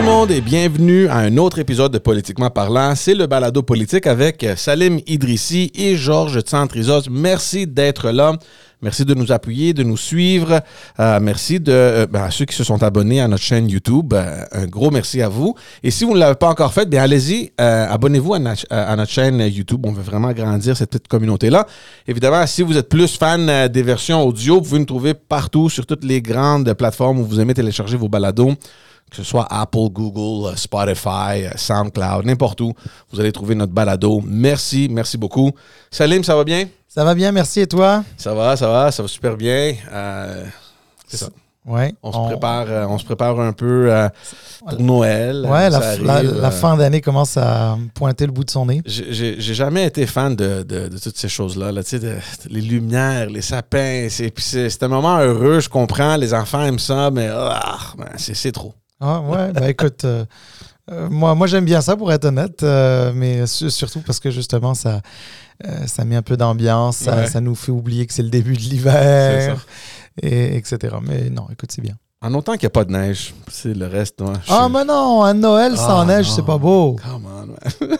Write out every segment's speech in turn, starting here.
tout le monde et bienvenue à un autre épisode de Politiquement parlant. C'est le balado politique avec Salim Idrissi et Georges Tsantrizos. Merci d'être là. Merci de nous appuyer, de nous suivre. Euh, merci de, euh, ben, à ceux qui se sont abonnés à notre chaîne YouTube. Euh, un gros merci à vous. Et si vous ne l'avez pas encore fait, bien allez-y, euh, abonnez-vous à, à notre chaîne YouTube. On veut vraiment agrandir cette petite communauté-là. Évidemment, si vous êtes plus fan euh, des versions audio, vous pouvez nous trouver partout sur toutes les grandes plateformes où vous aimez télécharger vos balados que ce soit Apple, Google, euh, Spotify, euh, SoundCloud, n'importe où, vous allez trouver notre balado. Merci, merci beaucoup. Salim, ça va bien? Ça va bien, merci. Et toi? Ça va, ça va, ça va super bien. Euh, c'est ça. Ouais. On, se prépare, euh, on se prépare un peu euh, pour Noël. Ouais, la, fin d'année commence à pointer le bout de son nez. J'ai jamais été fan de, de- de toutes ces choses-là. Là, tu sais, de- les lumières, les sapins. C'est un moment heureux, je comprends. Les enfants aiment ça, mais ah, ben, c'est trop. Ah, ouais, bah écoute, euh, euh, moi, moi j'aime bien ça pour être honnête, euh, mais su- surtout parce que justement, ça, ça met un peu d'ambiance, ça, Ouais. ça nous fait oublier que c'est le début de l'hiver, et etc. Mais non, écoute, c'est bien. En autant qu'il n'y a pas de neige, c'est le reste. moi, Ah, suis- mais non, un Noël sans Ah, neige, non. c'est pas beau. Come on, man.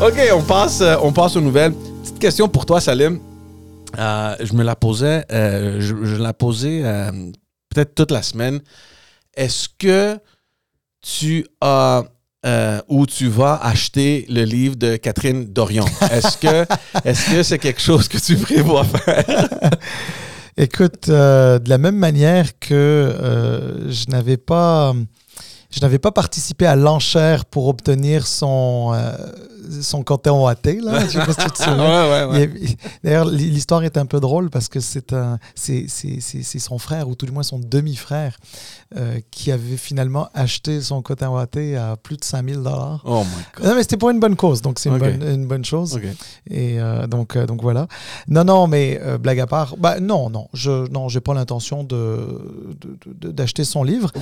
OK, on passe, on passe aux nouvelles. Question pour toi, Salim. Euh, je me la posais, euh, je, je la posais euh, peut-être toute la semaine. Est-ce que tu as ou tu vas acheter le livre de Catherine Dorion? Est-ce que est-ce que c'est quelque chose que tu prévois faire? Écoute, de la même manière que je n'avais pas, je n'avais pas participé à l'enchère pour obtenir son, son compteur OAT, là. Je sais pas si tu te ouais, ouais, ouais. D'ailleurs, l'histoire est un peu drôle parce que c'est un, c'est, c'est- c'est- c'est son frère, ou tout du moins son demi-frère, euh, qui avait finalement acheté son cotin ouaté à plus de 5000 dollars. Oh my God. Non, mais c'était pour une bonne cause, donc c'est une, bonne, une bonne chose. Et euh, donc, euh, donc voilà. Non, non, mais euh, blague à part, bah, non, non, je non, j'ai pas l'intention de, d'acheter son livre.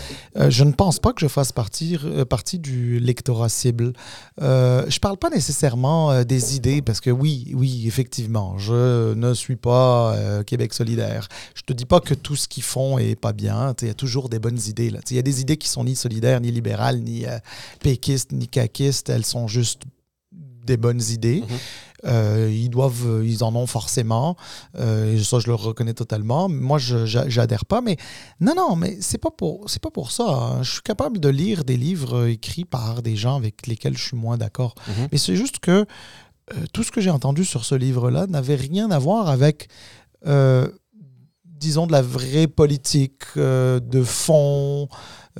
Je ne pense pas que je fasse partie, euh, partie du lectorat cible. Je parle pas nécessairement euh, des idées, parce que oui, oui, effectivement, je ne suis pas euh, Québec solidaire. Je te dis pas que tout ce qu'ils font est pas bien. Il y a toujours des bonnes idées. Il y a des idées qui sont ni solidaires, ni libérales, ni euh, péquistes, ni caquistes. Elles sont juste des bonnes idées. Mhm. Euh, ils doivent, ils en ont forcément. Euh, et ça, je le reconnais totalement. Moi, je j'adhère pas. Mais non, non, mais c'est pas pour, c'est pas pour ça. hein. Je suis capable de lire des livres euh, écrits par des gens avec lesquels je suis moins d'accord. Mhm. Mais c'est juste que euh, tout ce que j'ai entendu sur ce livre-là n'avait rien à voir avec, disons, de la vraie politique, euh, de fond.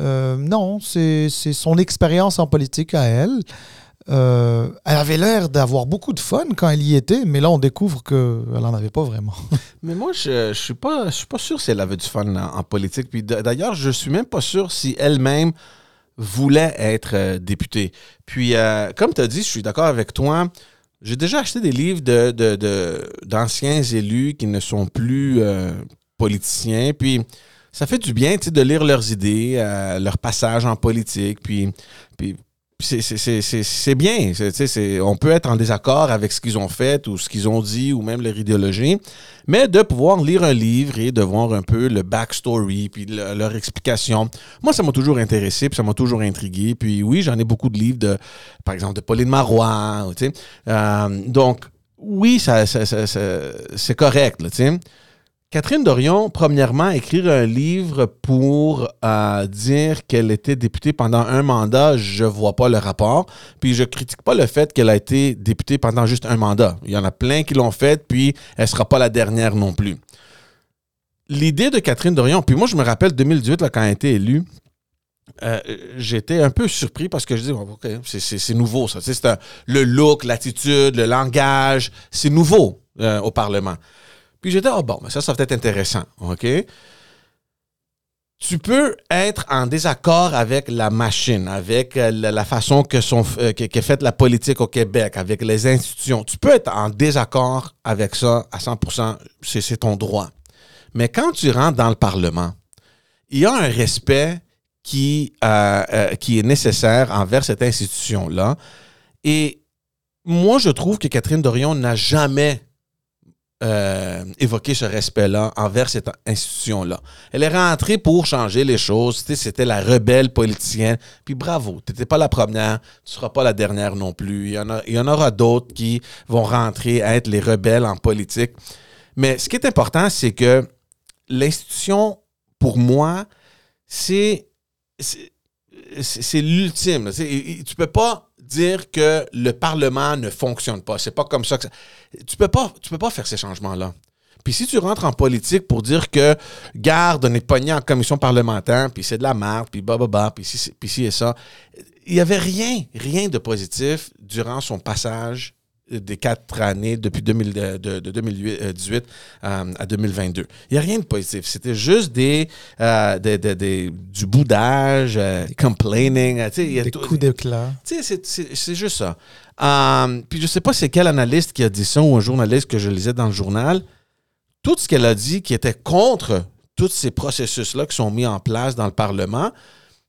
Euh, non, c'est c'est son expérience en politique à elle. Euh, elle avait l'air d'avoir beaucoup de fun quand elle y était, mais là, on découvre qu'elle n'en avait pas vraiment. Mais moi, je, je suis pas, sûr si elle avait du fun en, politique. Puis d'ailleurs, je suis même pas sûr si elle-même voulait être euh, députée. Puis, euh, comme tu as dit, je suis d'accord avec toi. J'ai déjà acheté des livres de, de- d'anciens élus qui ne sont plus politiciens. Puis, ça fait du bien de lire leurs idées, euh, leur passage en politique. C'est, bien. On peut être en désaccord avec ce qu'ils ont fait ou ce qu'ils ont dit ou même leur idéologie, mais de pouvoir lire un livre et de voir un peu le backstory puis le- leur explication. Moi, ça m'a toujours intéressé puis ça m'a toujours intrigué. Puis oui, j'en ai beaucoup de livres, par exemple, de Pauline Marois. Euh, donc, oui, ça, c'est correct. Là. Catherine Dorion, premièrement, écrire un livre pour euh, dire qu'elle était députée pendant un mandat, je vois pas le rapport. Puis je critique pas le fait qu'elle a été députée pendant juste un mandat. Il y en a plein qui l'ont fait, puis elle sera pas la dernière non plus. L'idée de Catherine Dorion, puis moi je me rappelle 2018 là, quand elle a été élue, euh, j'étais un peu surpris parce que je dis, oh, OK, c'est- nouveau ça. C'est le look, l'attitude, le langage, c'est nouveau euh, au Parlement. Puis j'étais, oh bon, mais ça, ça va être intéressant. OK? Tu peux être en désaccord avec la machine, avec euh, la, façon que sont, euh, que- la politique au Québec, avec les institutions. Tu peux être en désaccord avec ça à 100 c'est c'est ton droit. Mais quand tu rentres dans le Parlement, il y a un respect qui, euh, qui est nécessaire envers cette institution-là. Et moi, je trouve que Catherine Dorion n'a jamais euh, évoqué ce respect-là envers cette institution-là. Elle est rentrée pour changer les choses. C'était la rebelle politicienne. Puis bravo, tu n'étais pas la première, tu ne seras pas la dernière non plus. Il y en, il y en aura d'autres qui vont rentrer à être les rebelles en politique. Mais ce qui est important, c'est que l'institution, pour moi, c'est l'ultime. Tu peux pas dire que le Parlement ne fonctionne pas. C'est pas comme ça que ça... Tu peux pas, peux pas faire ces changements-là. Puis si tu rentres en politique pour dire que garde, on est pogné en commission parlementaire, puis c'est de la merde, puis bah, puis si, puis si et ça, il y avait rien, rien de positif durant son passage des quatre années depuis 2000, de, 2018 euh, à 2022. Il n'y a rien de positif. C'était juste des, euh, du boudage, euh, complaining. des coups d'éclat. C'est juste ça. puis je ne sais pas c'est quel analyste qui a dit ça ou un journaliste que je lisais dans le journal. Tout ce qu'elle a dit qui était contre tous ces processus-là qui sont mis en place dans le Parlement,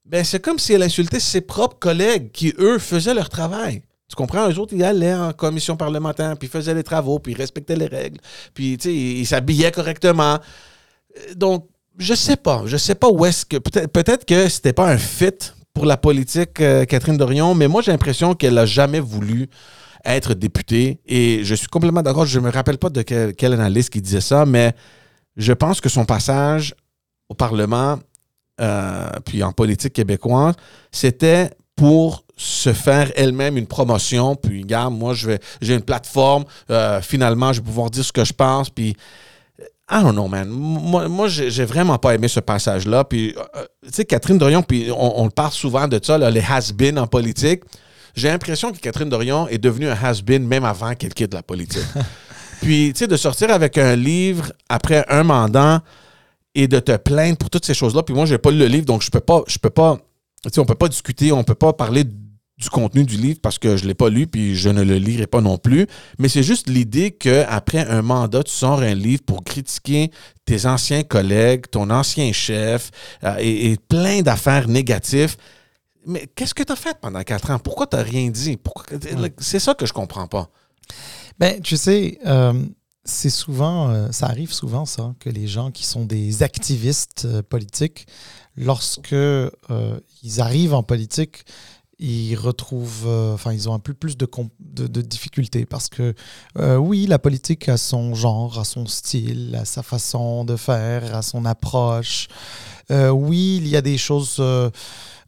ben c'est comme si elle insultait ses propres collègues qui, eux, faisaient leur travail. Tu comprends? Eux autres, ils allaient en commission parlementaire, puis faisaient les travaux, puis ils respectaient les règles, puis ils s'habillaient correctement. Euh, donc, je sais pas. Je sais pas où est-ce que. Peut-être peut que c'était pas un fit pour la politique, euh, Catherine Dorion, mais moi, j'ai l'impression qu'elle n'a jamais voulu être députée. Et je suis complètement d'accord. Je me rappelle pas de quel, analyste qui disait ça, mais je pense que son passage au Parlement, euh, puis en politique québécoise, c'était pour se faire elle-même une promotion. Puis, regarde, moi, je vais, j'ai une plateforme. Euh, finalement, je vais pouvoir dire ce que je pense. Puis, I don't know, man. Moi, moi j'ai vraiment pas aimé ce passage-là. Puis, euh, tu sais, Catherine Dorion, puis on, parle souvent de ça, les has-been en politique. J'ai l'impression que Catherine Dorion est devenue un has-been même avant qu'elle quitte la politique. puis, tu sais, de sortir avec un livre après un mandat et de te plaindre pour toutes ces choses-là. Puis moi, j'ai pas lu le livre, donc je peux pas, je peux pas on ne peut pas discuter, on ne peut pas parler du contenu du livre parce que je ne l'ai pas lu puis je ne le lirai pas non plus. Mais c'est juste l'idée qu'après un mandat, tu sors un livre pour critiquer tes anciens collègues, ton ancien chef euh, et, plein d'affaires négatives. Mais qu'est-ce que tu as fait pendant quatre ans? Pourquoi tu n'as rien dit? C'est ça que je comprends pas. Ben, tu sais, euh, c'est souvent, euh, ça arrive souvent, ça, que les gens qui sont des activistes politiques lorsque euh, ils arrivent en politique, ils retrouvent, euh, enfin, ils ont un peu plus de, difficultés parce que, euh, oui, la politique a son genre, a son style, a sa façon de faire, a son approche. oui, il y a des choses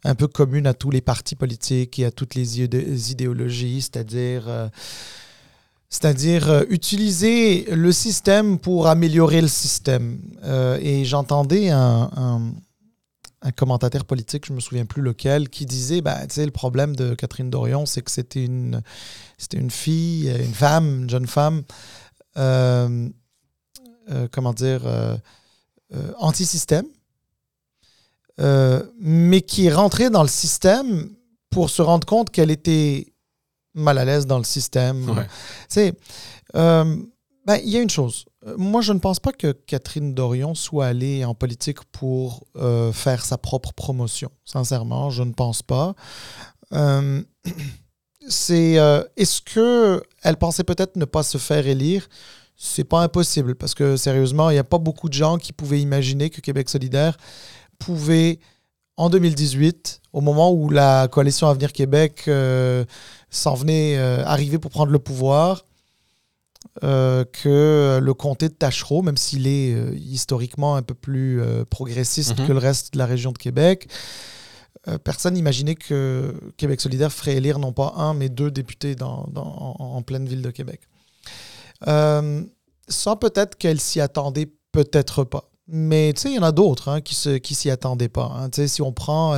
un peu communes à tous les partis politiques et à toutes les idéologies, c'est-à-dire c'est-à-dire utiliser le système pour améliorer le système. et j'entendais un commentateur politique, je me souviens plus lequel, qui disait, bah, tu sais, le problème de Catherine Dorion, c'est que c'était une, c'était une fille, une femme, une jeune femme, euh, euh, comment dire, euh, anti-système, mais qui est rentrée dans le système pour se rendre compte qu'elle était mal à l'aise dans le système. Ouais. Ben, il y a une chose. Euh, moi, je ne pense pas que Catherine Dorion soit allée en politique pour euh, faire sa propre promotion. Sincèrement, je ne pense pas. Euh, est-ce que elle pensait peut-être ne pas se faire élire? C'est pas impossible parce que sérieusement, il n'y a pas beaucoup de gens qui pouvaient imaginer que Québec solidaire pouvait en 2018, au moment où la coalition Avenir Québec s'en venait arriver pour prendre le pouvoir, euh, que le comté de Tachereau, même s'il est euh, historiquement un peu plus euh, progressiste mhm. que le reste de la région de Québec. personne n'imaginait que Québec solidaire ferait élire non pas un, mais deux députés dans, en, pleine ville de Québec. sans peut-être qu'elle s'y attendait, peut-être pas. Mais il y en a d'autres hein, qui ne qui s'y attendaient pas. Hein. Si on prend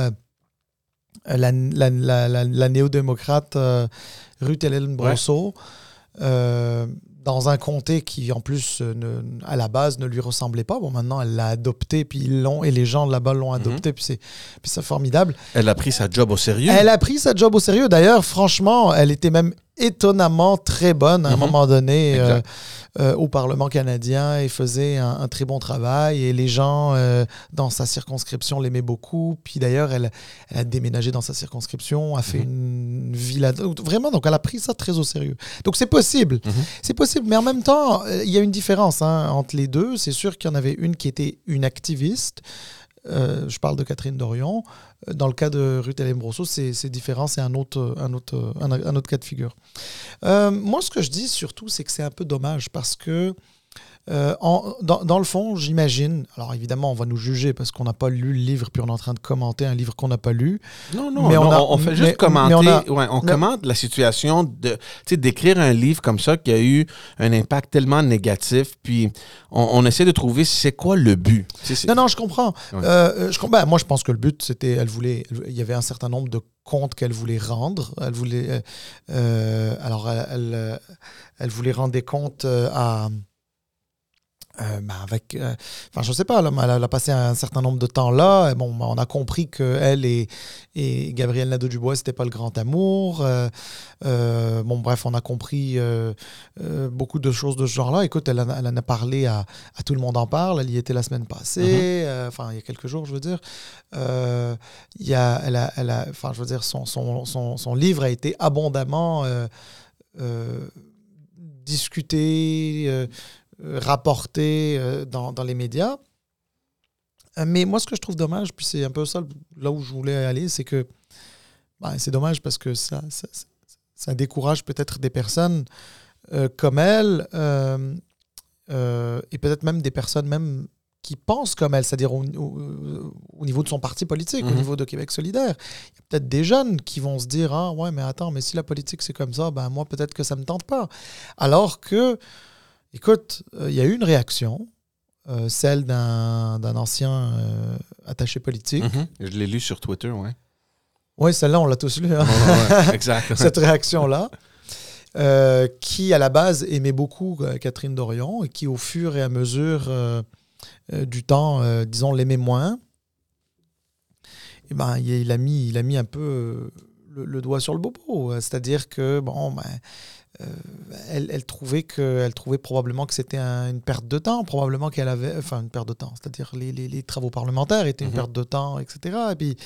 la, la, la, néo-démocrate Ruth Hélène Brosseau, dans un comté qui, en plus, ne, à la base, ne lui ressemblait pas. Bon, maintenant, elle l'a adopté, puis ils l'ont, et les gens là-bas l'ont adopté, puis c'est formidable. Elle a pris sa job au sérieux. Elle a pris sa job au sérieux. D'ailleurs, franchement, elle était même étonnamment très bonne à un Mhm. moment donné euh, euh, au Parlement canadien et faisait un, un très bon travail. Et les gens euh, dans sa circonscription l'aimaient beaucoup. Puis d'ailleurs, elle, elle a déménagé dans sa circonscription, a fait Mhm. une villa. Vraiment, donc elle a pris ça très au sérieux. Donc c'est possible. Mhm. C'est possible. Mais en même temps, il y a une différence hein, entre les deux. C'est sûr qu'il y en avait une qui était une activiste. Euh, je parle de Catherine Dorion. Euh, Dans le cas de Ruth Hélène Brosseau, c'est différent, c'est un autre, un, autre, un autre cas de figure. Euh, moi, ce que je dis surtout, c'est que c'est un peu dommage parce que, euh, en- dans, dans le fond, j'imagine, alors évidemment, on va nous juger parce qu'on n'a pas lu le livre, puis on est en train de commenter un livre qu'on n'a pas lu. Non, non, Mais non, on a- on fait juste mais commenter, on a- ouais, on mais- commente la situation de, d'écrire un livre comme ça qui a eu un impact tellement négatif, puis on, on essaie de trouver c'est quoi le but. C'est- Non, non, je comprends. Ouais. Euh, je, ben, moi, je pense que le but, c'était, elle voulait, il y avait un certain nombre de comptes qu'elle voulait rendre. Elle voulait, euh, alors, elle, elle, elle voulait rendre des comptes à, euh, ben, avec, euh, enfin, je sais pas, là, elle, a- passé un certain nombre de temps là. Et bon, on a compris que elle et, et Gabriel Nadeau-Dubois, c'était pas le grand amour. Euh, euh, bon, bref, on a compris beaucoup de choses de ce genre-là. Écoute, elle en, a- elle en a parlé à, à Tout le monde en parle. Elle y était la semaine passée, euh, enfin, il y a quelques jours, je veux dire. Il y a, elle a, elle a, enfin, je veux dire, son, son, son, son livre a été abondamment discuté, euh, rapporté euh, dans, dans les médias. Euh, Mais moi, ce que je trouve dommage, puis c'est un peu ça là où je voulais aller, c'est que ben, c'est dommage parce que ça, ça, décourage peut-être des personnes euh, comme elle euh, euh, et peut-être même des personnes même qui pensent comme elle, c'est-à-dire au, au- au niveau de son parti politique, au Mhm. niveau de Québec solidaire. Il y a peut-être des jeunes qui vont se dire Ah ouais, mais attends, mais si la politique c'est comme ça, ben moi peut-être que ça me tente pas. Alors que, écoute, euh, il y a eu une réaction, euh, celle d'un ancien euh, attaché politique. Mhm. Je l'ai lu sur Twitter, ouais. Oui, celle-là, on l'a tous lu. hein. Ouais, exact. cette réaction-là, euh, qui à la base aimait beaucoup euh, Catherine Dorion et qui au fur et à mesure euh, du temps, disons, l'aimait moins. Et ben, il, il a mis, il a mis un peu le, le doigt sur le bobo. C'est-à-dire que, bon, ben, euh, elle, elle trouvait que, elle trouvait probablement que c'était un- une perte de temps, probablement qu'elle avait, enfin une perte de temps, c'est-à-dire les, les- les travaux parlementaires étaient une Mhm. perte de temps, etc. Et puis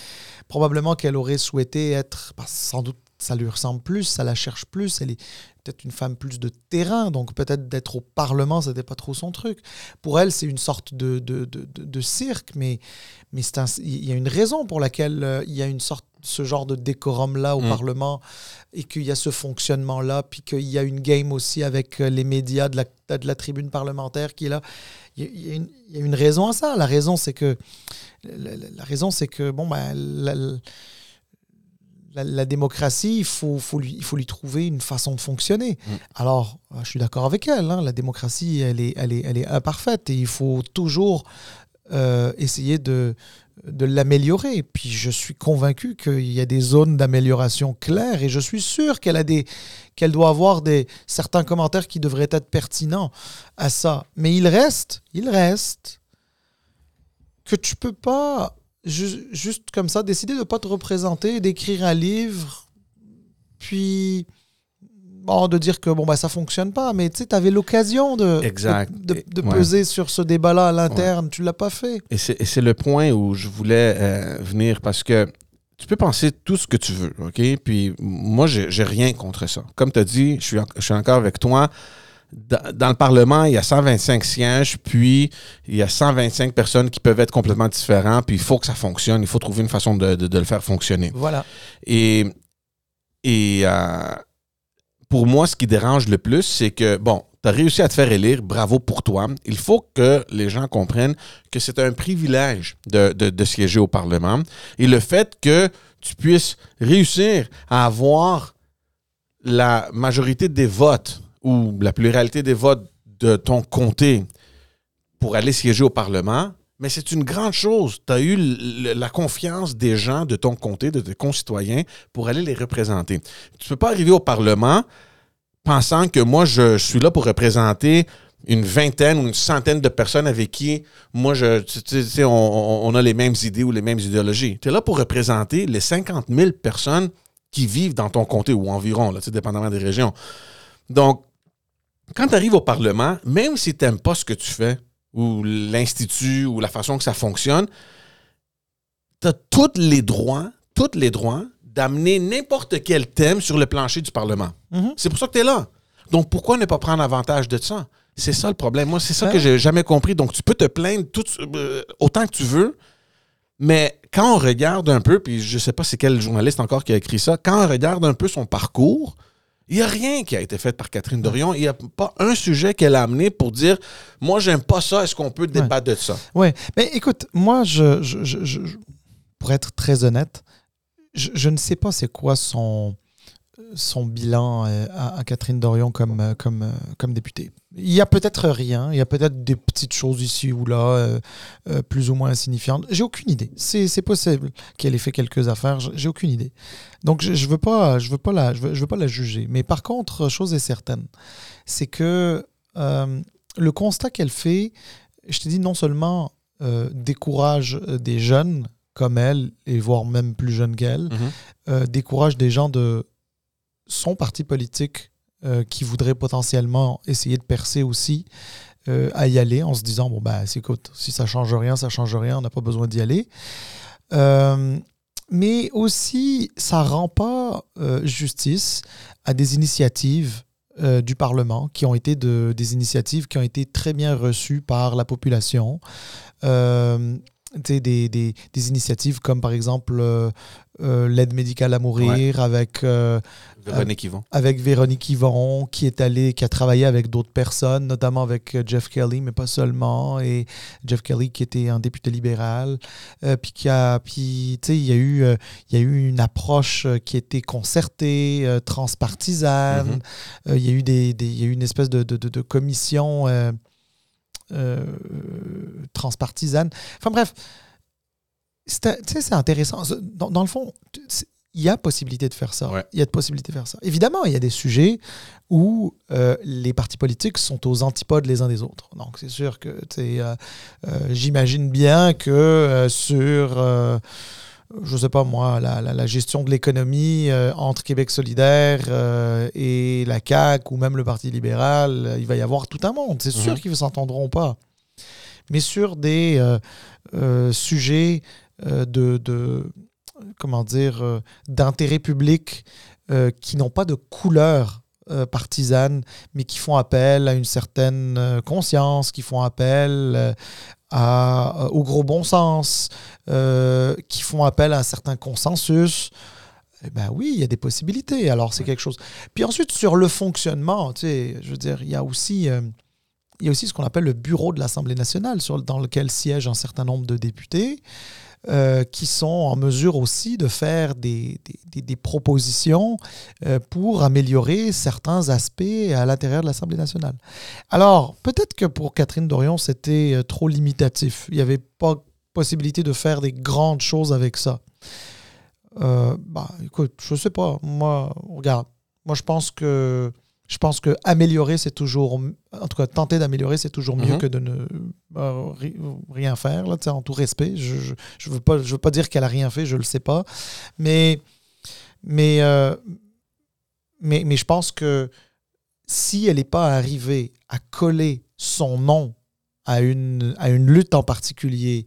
probablement qu'elle aurait souhaité être, que sans doute ça lui ressemble plus, ça la cherche plus, elle est peut-être une femme plus de terrain, donc peut-être d'être au Parlement, c'était pas trop son truc. Pour elle, c'est une sorte de, de, de, de- cirque, mais, mais il y a une raison pour laquelle euh, il y a une sorte ce genre de décorum-là au Mm. Parlement et qu'il y a ce fonctionnement-là, puis qu'il y a une game aussi avec euh, les médias de la, de la tribune parlementaire qui est là. Il y, a, une, il y a une raison à ça. La raison, c'est que, la, la- la raison, c'est que bon, ben, la, la- la démocratie, il faut, faut lui, il faut lui trouver une façon de fonctionner. Mm. Alors, euh, je suis d'accord avec elle. hein, la démocratie, elle est, elle, est, elle est imparfaite et il faut toujours euh, essayer de, de l'améliorer. Puis je suis convaincu qu'il y a des zones d'amélioration claires et je suis sûr qu'elle a des qu'elle doit avoir des certains commentaires qui devraient être pertinents à ça. Mais il reste, il reste que tu peux pas ju- juste comme ça décider de pas te représenter, d'écrire un livre, puis bon, de dire que bon bah ça fonctionne pas. Mais tu sais, tu avais l'occasion de Exact. de, de- de Ouais. peser sur ce débat-là à l'interne. Tu l'as pas fait. Et c'est le point où je voulais euh, venir parce que tu peux penser tout ce que tu veux, OK? Puis moi, j'ai j'ai rien contre ça. Comme tu as dit, je suis, en- je suis encore avec toi. Dans, le Parlement, il y a 125 sièges, puis il y a 125 personnes qui peuvent être complètement différentes, puis il faut que ça fonctionne, il faut trouver une façon de, de- de le faire fonctionner. Voilà. Et, et euh, pour moi, ce qui dérange le plus, c'est que, bon, tu as réussi à te faire élire, bravo pour toi. Il faut que les gens comprennent que c'est un privilège de- de siéger au Parlement. Et le fait que tu puisses réussir à avoir la majorité des votes ou la pluralité des votes de ton comté pour aller siéger au Parlement, mais c'est une grande chose. Tu as eu la confiance des gens de ton comté, de tes concitoyens, pour aller les représenter. Tu ne peux pas arriver au Parlement pensant que moi, je, suis là pour représenter une vingtaine ou une centaine de personnes avec qui, moi, je, tu- sais, on, a les mêmes idées ou les mêmes idéologies. Tu es là pour représenter les 50 000 personnes qui vivent dans ton comté ou environ, là, dépendamment des régions. Donc, quand tu arrives au Parlement, même si tu n'aimes pas ce que tu fais, ou l'Institut, ou la façon que ça fonctionne, tu as tous les droits, tous les droits d'amener n'importe quel thème sur le plancher du Parlement. Mhm. C'est pour ça que tu es là. Donc, pourquoi ne pas prendre avantage de ça? C'est ça le problème. Moi, c'est ça Ben que j'ai jamais compris. Donc, tu peux te plaindre tout, euh, autant que tu veux, mais quand on regarde un peu, puis je sais pas c'est quel journaliste encore qui a écrit ça, quand on regarde un peu son parcours, il n'y a rien qui a été fait par Catherine Dorion. Il n'y a pas un sujet qu'elle a amené pour dire Moi, j'aime pas ça, est-ce qu'on peut débattre de ça? Ouais, mais écoute, moi, je, je- je- je- je- pour être très honnête, je ne sais pas c'est quoi son, son bilan euh, à, à Catherine Dorion comme, euh, comme, euh, comme députée. Il y a peut-être rien, il y a peut-être des petites choses ici ou là, euh, euh, plus ou moins insignifiantes. J'ai aucune idée. C'est possible qu'elle ait fait quelques affaires, j'ai aucune idée. Donc je ne veux, pas- je veux, pas la- je veux, je veux pas la juger. Mais par contre, chose est certaine, c'est que euh, le constat qu'elle fait, je te dis non seulement décourage des jeunes comme elle, et voire même plus jeunes qu'elle, Mhm. décourage des gens de son parti politique euh, qui voudraient potentiellement essayer de percer aussi euh, à y aller en se disant bon ben c'est écoute si ça change rien ça change rien on n'a pas besoin d'y aller Euh, mais aussi ça rend pas justice à des initiatives du Parlement qui ont été de, des initiatives qui ont été très bien reçues par la population. Des, initiatives comme par exemple euh, l'aide médicale à mourir avec, euh, Véronique Yvon. avec Véronique Yvon qui est allée, qui a travaillé avec d'autres personnes, notamment avec euh, Jeff Kelly, mais pas seulement, et Jeff Kelly qui était un député libéral, euh, puis qui a, puis tu sais, il y a eu, euh, il y a eu une approche euh, qui était concertée, euh, transpartisane. Mhm. Euh, il y a eu des, des- il y a eu une espèce de, de, de- de commission euh, euh, transpartisane. Enfin bref, c'est intéressant. Dans, dans le fond, il y a possibilité de faire ça. Ouais. Il y a de possibilité de faire ça. Évidemment, il y a des sujets où euh, les partis politiques sont aux antipodes les uns des autres. Donc, c'est sûr que euh, euh, j'imagine bien que euh, sur, je sais pas moi, la, la- la gestion de l'économie euh, entre Québec solidaire euh, et la CAQ ou même le Parti libéral, euh, il va y avoir tout un monde. C'est sûr Mhm. qu'ils ne s'entendront pas. Mais sur des sujets de, de- comment dire, euh, d'intérêt public euh, qui n'ont pas de couleur euh, partisane, mais qui font appel à une certaine euh, conscience, qui font appel euh, à, au gros bon sens, euh, qui font appel à un certain consensus. Eh ben oui, il y a des possibilités. Alors, c'est Ouais. quelque chose. Puis ensuite, sur le fonctionnement, tu sais, je veux dire, il y a aussi, euh, il y a aussi ce qu'on appelle le bureau de l'Assemblée nationale, sur, dans lequel siègent un certain nombre de députés, euh, qui sont en mesure aussi de faire des, des- propositions euh, pour améliorer certains aspects à l'intérieur de l'Assemblée nationale. Alors, peut-être que pour Catherine Dorion, c'était euh, trop limitatif. Il n'y avait pas possibilité de faire des grandes choses avec ça. Euh, bah, écoute, je sais pas. Moi, regarde. Moi, je pense que je pense que améliorer, c'est toujours, en tout cas, tenter d'améliorer, c'est toujours mieux Mhm. que de ne euh, ri- rien faire. Là, en tout respect, je je, je veux pas, je veux pas dire qu'elle a rien fait, je le sais pas, mais mais euh, mais, mais je pense que si elle n'est pas arrivée à coller son nom à une, à une lutte en particulier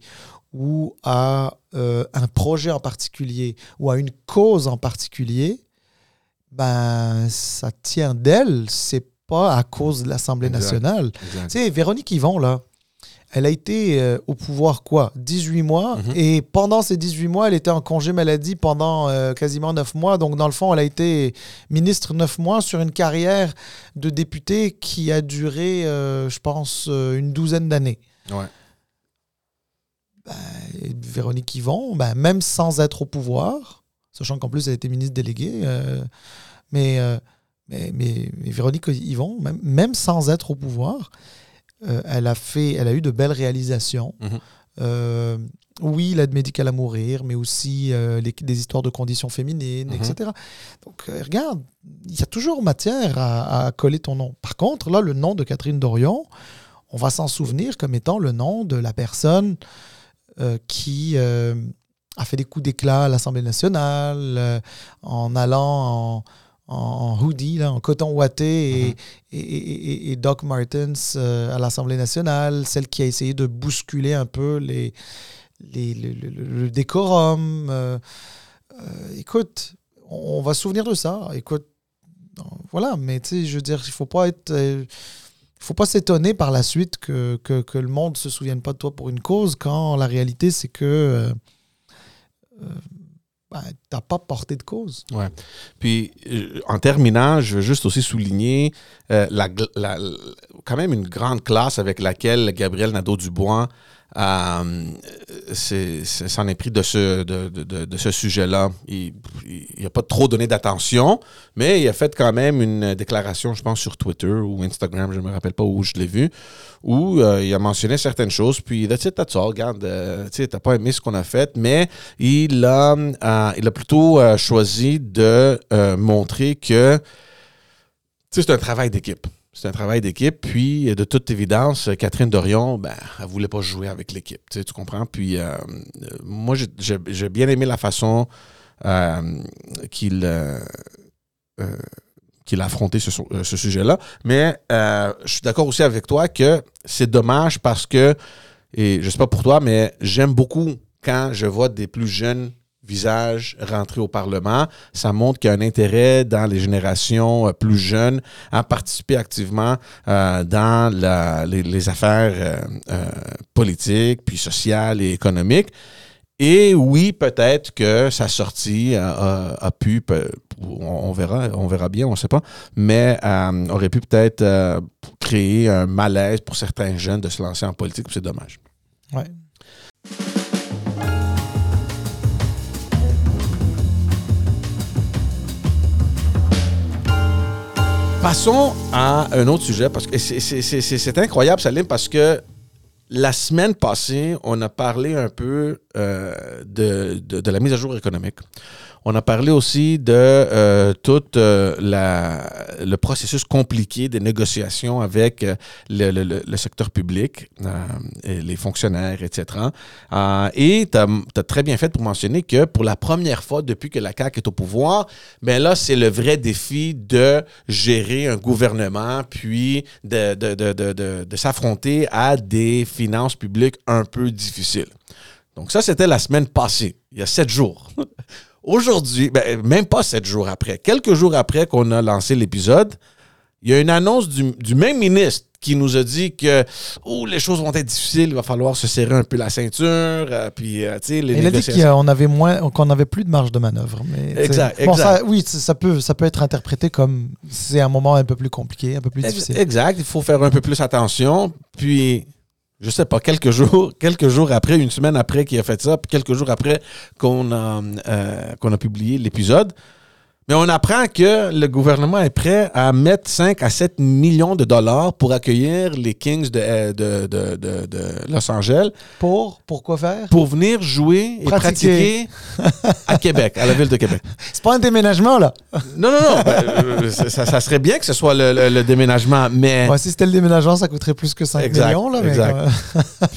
ou à euh, un projet en particulier ou à une cause en particulier, ben ça tient d'elle, c'est pas à cause de l'Assemblée nationale. Tu sais, Véronique Yvon, là, elle a été euh, au pouvoir quoi? 18 mois. Mhm. Et pendant ces 18 mois, elle était en congé maladie pendant euh, quasiment 9 mois. Donc, dans le fond, elle a été ministre 9 mois sur une carrière de députée qui a duré, euh, je pense, une douzaine d'années. Ouais. Et Véronique Yvon, ben, même sans être au pouvoir, sachant qu'en plus elle était ministre déléguée, euh, mais, euh, mais, mais, Véronique Yvon, même, même sans être au pouvoir, euh, elle, a fait, elle a eu de belles réalisations. Mhm. Euh, oui, l'aide médicale à mourir, mais aussi euh, les- des histoires de conditions féminines, Mhm. etc. Donc, euh, regarde, il y a toujours matière à, à coller ton nom. Par contre, là, le nom de Catherine Dorion, on va s'en souvenir comme étant le nom de la personne qui a fait des coups d'éclat à l'Assemblée nationale, euh, en allant en, en hoodie, là, en coton ouaté, et, et, et, et Doc Martens euh, à l'Assemblée nationale, celle qui a essayé de bousculer un peu les, les, le, le- le décorum. euh, euh, écoute, on va se souvenir de ça. Écoute, voilà, mais tu sais, je veux dire, il faut pas être. faut pas s'étonner par la suite que, que, que le monde se souvienne pas de toi pour une cause quand la réalité c'est que ben, t'as pas porté de cause. Puis, euh, en terminant, je veux juste aussi souligner euh, la, quand même une grande classe avec laquelle Gabriel Nadeau-Dubois euh, s'en est pris de ce, de, de- ce sujet-là. Il n'a pas trop donné d'attention, mais il a fait quand même une déclaration, je pense, sur Twitter ou Instagram, je ne me rappelle pas où je l'ai vu, où euh, il a mentionné certaines choses. Puis, that's it, that's all. Regarde, euh, tu t'as pas aimé ce qu'on a fait, mais il a, euh, il a plutôt euh, choisi de euh, montrer que c'est un travail d'équipe. C'est un travail d'équipe. Puis, de toute évidence, Catherine Dorion, ben, elle voulait pas jouer avec l'équipe. Tu, comprends? Puis, euh, euh, moi, j'ai- bien aimé la façon euh, qu'il euh, euh, a affronté ce, euh, ce sujet-là. Mais euh, je suis d'accord aussi avec toi que c'est dommage parce que, et je sais pas pour toi, mais j'aime beaucoup quand je vois des plus jeunes visages rentrer au Parlement. Ça montre qu'il y a un intérêt dans les générations euh, plus jeunes à participer activement euh, dans les, affaires euh, politiques, puis sociales et économiques. Et oui, peut-être que sa sortie a, pu, on, verra, on verra bien, on ne sait pas, mais aurait pu peut-être créer un malaise pour certains jeunes de se lancer en politique, c'est dommage. Ouais. Passons à un autre sujet, parce que c'est- incroyable, Salim, parce que la semaine passée, on a parlé un peu euh, de la mise à jour économique. On a parlé aussi de euh, tout euh, le processus compliqué des négociations avec euh, le, secteur public, les fonctionnaires, etc. Et tu as, très bien fait pour mentionner que pour la première fois depuis que la CAQ est au pouvoir, ben là, c'est le vrai défi de gérer un gouvernement, puis de, de, de- de s'affronter à des finances publiques un peu difficiles. Donc ça, c'était la semaine passée, il y a sept jours. Aujourd'hui, ben, même pas sept jours après, quelques jours après qu'on a lancé l'épisode, il y a une annonce du, du même ministre qui nous a dit que oh, les choses vont être difficiles, il va falloir se serrer un peu la ceinture, euh, puis euh, les Il a dit qu'on avait moins, qu'on avait plus de marge de manœuvre. Mais, Exact, bon, exact. ça, oui, ça peut, ça peut être interprété comme c'est un moment un peu plus compliqué, un peu plus difficile. Exact, il faut faire un peu plus attention. Puis, je sais pas, quelques jours, quelques jours après, une semaine après qu'il a fait ça, puis quelques jours après qu'on a, euh, qu'on a publié l'épisode, mais on apprend que le gouvernement est prêt à mettre 5 à 7 millions de dollars pour accueillir les Kings de, euh, de, de- de- de Los Angeles Pour, pour quoi faire? Pour venir jouer et Pratiquer. pratiquer à Québec, à la ville de Québec. C'est pas un déménagement, là. Non, non, non. ben, euh, ça, serait bien que ce soit le, le- le déménagement, mais... Ouais, si c'était le déménagement, ça coûterait plus que 5 Exact, millions, là. Mais exact.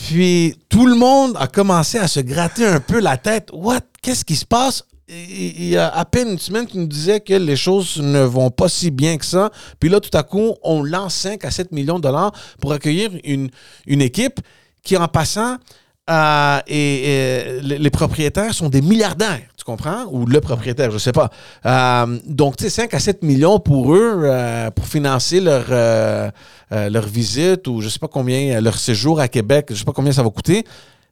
Puis tout le monde a commencé à se gratter un peu la tête. What? Qu'est-ce qui se passe? Il y a à peine une semaine qui nous disait que les choses ne vont pas si bien que ça. Puis là, tout à coup, on lance 5 à 7 millions de dollars pour accueillir une, équipe qui, en passant, euh, et, les, propriétaires sont des milliardaires, tu comprends? Ou le propriétaire, je sais pas. Euh, donc, tu sais, 5 à 7 millions pour eux, euh, pour financer leur, visite ou je sais pas combien, leur séjour à Québec, je sais pas combien ça va coûter,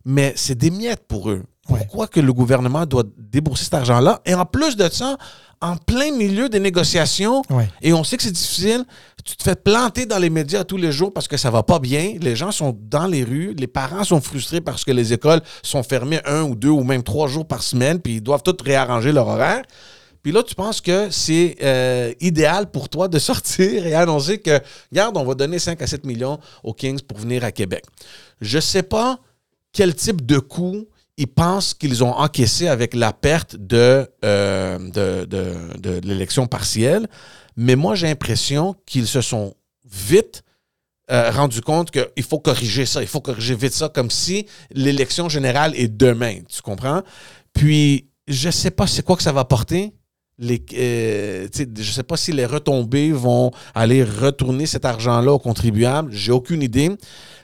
mais c'est des miettes pour eux. Ouais. Pourquoi que le gouvernement doit débourser cet argent-là? Et en plus de ça, en plein milieu des négociations, Ouais. et on sait que c'est difficile. Tu te fais planter dans les médias tous les jours parce que ça va pas bien. Les gens sont dans les rues. Les parents sont frustrés parce que les écoles sont fermées un ou deux ou même trois jours par semaine, puis ils doivent tous réarranger leur horaire. Puis là, tu penses que c'est euh, idéal pour toi de sortir et annoncer que, regarde, on va donner 5 à 7 millions aux Kings pour venir à Québec. Je sais pas quel type de coût ils pensent qu'ils ont encaissé avec la perte de, euh, de, de- de l'élection partielle. Mais moi, j'ai l'impression qu'ils se sont vite euh, rendus compte qu'il faut corriger ça, il faut corriger vite ça, comme si l'élection générale est demain, tu comprends? Puis, je sais pas c'est quoi que ça va porter. Les, euh, je sais pas si les retombées vont aller retourner cet argent-là aux contribuables. J'ai aucune idée.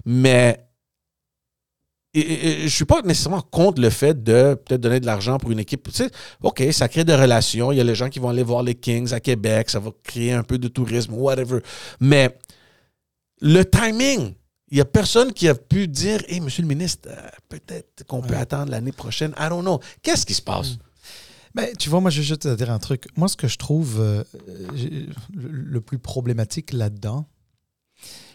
Mais et, et je suis pas nécessairement contre le fait de peut-être donner de l'argent pour une équipe. Tu sais, OK, ça crée des relations. Il y a les gens qui vont aller voir les Kings à Québec. Ça va créer un peu de tourisme, whatever. Mais le timing, il y a personne qui a pu dire Hé, monsieur le ministre, euh, peut-être qu'on peut attendre l'année prochaine. I don't know. Qu'est-ce qui se passe? Mais tu vois, moi, je vais juste te dire un truc. Moi, ce que je trouve euh, le plus problématique là-dedans,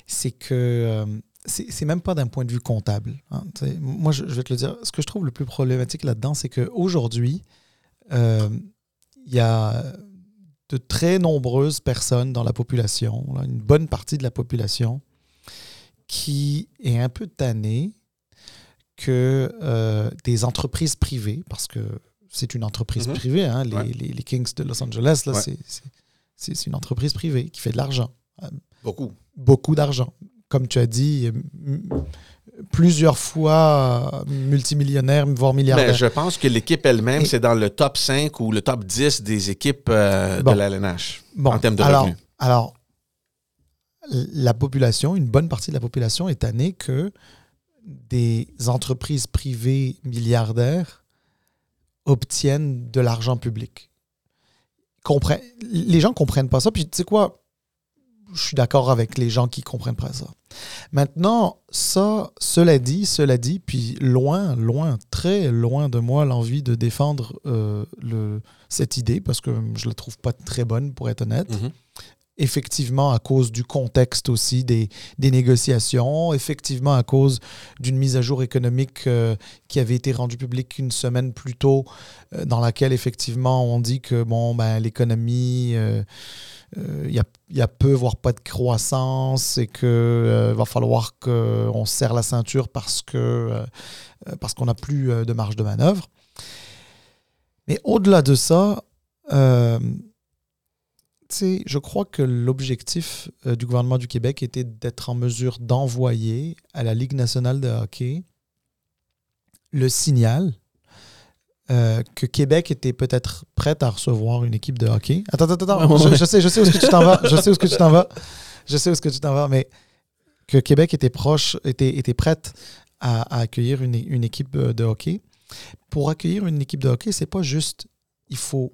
c'est que euh, c'est même pas d'un point de vue comptable. hein. Moi, je, je vais te le dire. Ce que je trouve le plus problématique là-dedans, c'est qu'aujourd'hui, euh, il y a de très nombreuses personnes dans la population, là, une bonne partie de la population, qui est un peu tannée que euh, des entreprises privées, parce que c'est une entreprise Mhm. privée, hein, les, Ouais. les- les Kings de Los Angeles, là, Ouais. c'est- une entreprise privée qui fait de l'argent, Beaucoup. beaucoup d'argent. Comme tu as dit, plusieurs fois euh, multimillionnaire, voire milliardaire. Mais je pense que l'équipe elle-même, c'est dans le top 5 ou le top 10 des équipes euh, Bon. de la LNH Bon, en termes de alors, revenus. Alors, la population, une bonne partie de la population est tannée que des entreprises privées milliardaires obtiennent de l'argent public. Les gens comprennent pas ça. Puis tu sais quoi? Je suis d'accord avec les gens qui comprennent pas ça. Maintenant, ça, cela dit, cela dit, puis loin, loin, très loin de moi l'envie de défendre euh, le, cette idée parce que je la trouve pas très bonne pour être honnête Mhm. effectivement à cause du contexte aussi des, des négociations, effectivement à cause d'une mise à jour économique euh, qui avait été rendue publique une semaine plus tôt, euh, dans laquelle effectivement on dit que bon ben l'économie il y, a, il y a peu voire pas de croissance et que euh, va falloir qu'on se serre la ceinture parce que euh, euh, parce qu'on n'a plus euh, de marge de manœuvre. Mais au-delà de ça, euh, je crois que l'objectif euh, du gouvernement du Québec était d'être en mesure d'envoyer à la Ligue nationale de hockey le signal euh, que Québec était peut-être prête à recevoir une équipe de hockey. Attends, attends, attends. Je, je sais, je sais où est-ce que tu t'en vas. Je sais où est-ce que tu t'en vas. Je sais où est-ce que tu t'en vas, mais que Québec était proche, était, était prête à, à accueillir une, une équipe euh, de hockey. Pour accueillir une équipe de hockey, c'est pas juste il faut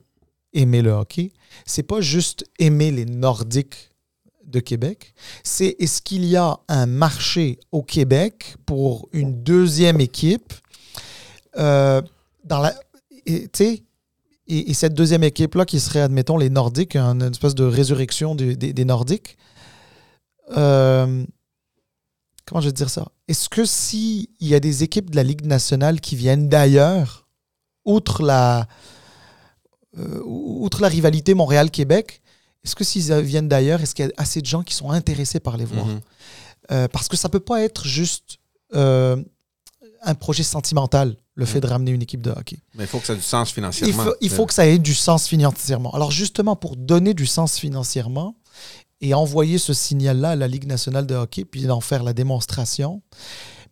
aimer le hockey, c'est pas juste aimer les Nordiques de Québec, c'est est-ce qu'il y a un marché au Québec pour une deuxième équipe euh, dans la, et, et, et cette deuxième équipe-là qui serait, admettons, les Nordiques, une espèce de résurrection du- des, des Nordiques. euh, comment je vais dire ça? Est-ce que s'il y a des équipes de la Ligue nationale qui viennent d'ailleurs, outre la, euh, outre la rivalité Montréal-Québec, est-ce que s'ils viennent d'ailleurs, est-ce qu'il y a assez de gens qui sont intéressés par les voir? Mhm. Euh, parce que ça peut pas être juste euh, un projet sentimental, le fait de ramener une équipe de hockey. Mais il faut que ça ait du sens Il financièrement. faut, il faut que ça ait du sens financièrement. Alors justement, pour donner du sens financièrement et envoyer ce signal-là à la Ligue nationale de hockey, puis d'en faire la démonstration,